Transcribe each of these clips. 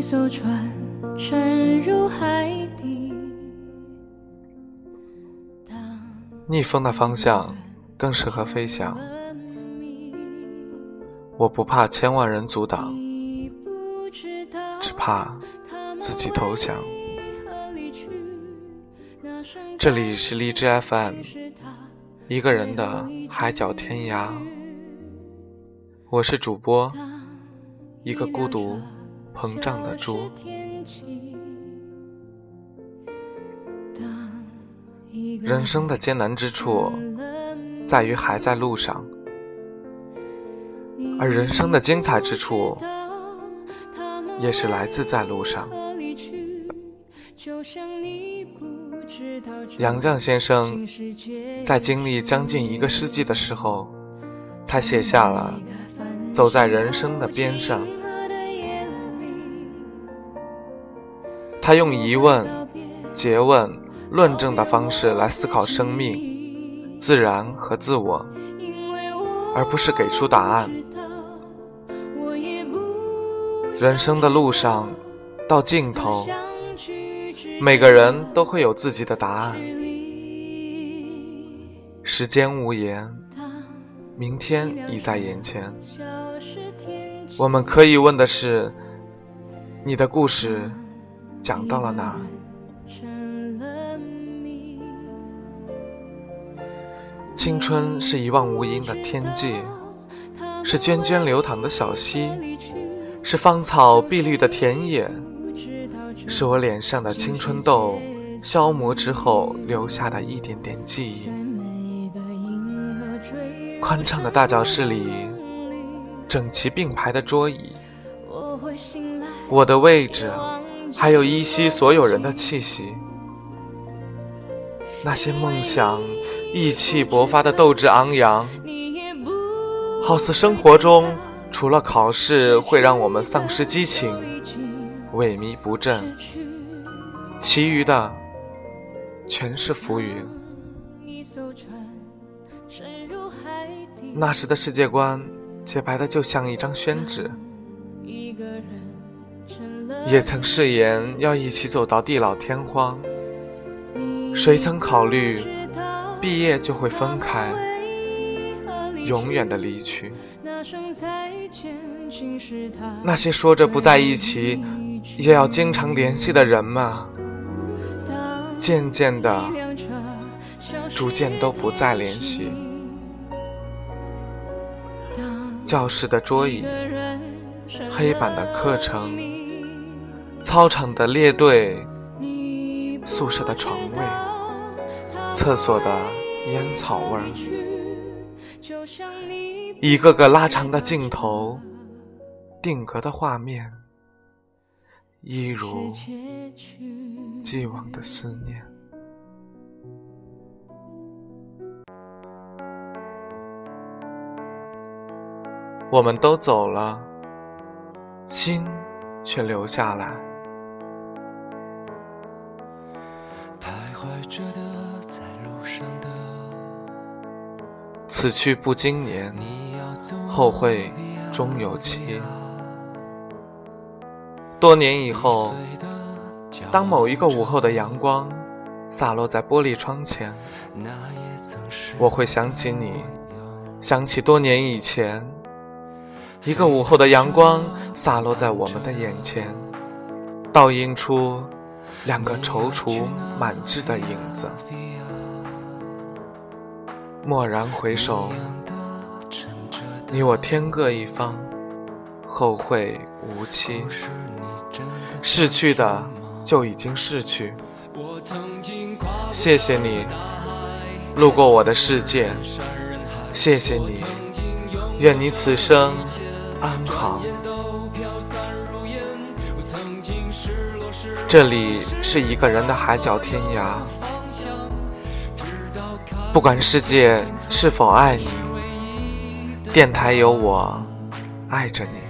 一艘船沉入海底。逆风的方向更适合飞翔。我不怕千万人阻挡，只怕自己投降。这里是荔枝 FM，一个人的海角天涯。我是主播，一个孤独膨胀的猪。人生的艰难之处，在于还在路上。而人生的精彩之处，也是来自在路上。杨绛先生在经历将近一个世纪的时候，才写下了《走在人生的边上》。他用疑问、诘问、论证的方式来思考生命、自然和自我，而不是给出答案。人生的路上，到尽头，每个人都会有自己的答案。时间无言，明天已在眼前。我们可以问的是：你的故事讲到了哪？青春是一望无垠的天际，是涓涓流淌的小溪。是芳草碧绿的田野，是我脸上的青春痘消磨之后留下的一点点记忆。宽敞的大教室里，整齐并排的桌椅，我的位置，还有依稀所有人的气息。那些梦想，意气勃发的斗志昂扬，好似生活中。除了考试会让我们丧失激情、萎靡不振，其余的全是浮云。那时的世界观洁白的就像一张宣纸，也曾誓言要一起走到地老天荒，谁曾考虑毕业就会分开，永远的离去。那些说着不在一起，也要经常联系的人们，渐渐的，逐渐都不再联系。教室的桌椅，黑板的课程，操场的列队，宿舍的床位，厕所的烟草味儿。一个个拉长的镜头，定格的画面，一如既往的思念。我们都走了，心却留下来。此去不经年。后会终有期。多年以后，当某一个午后的阳光洒落在玻璃窗前，我会想起你，想起多年以前，一个午后的阳光洒落在我们的眼前，倒映出两个踌躇满志的影子。蓦然回首。你我天各一方，后会无期。逝去的就已经逝去。谢谢你路过我的世界，谢谢你，愿你此生安好。这里是一个人的海角天涯，不管世界是否爱你。电台有我，爱着你。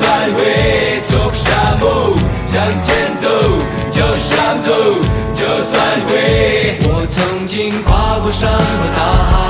算会走什么？向前走，就这么走。就算会，我曾经跨过山和大海。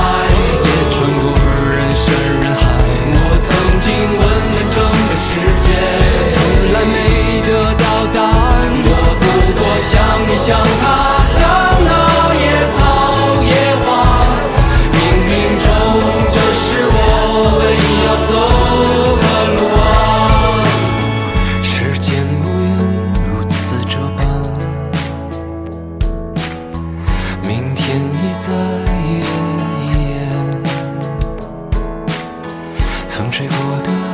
风吹过的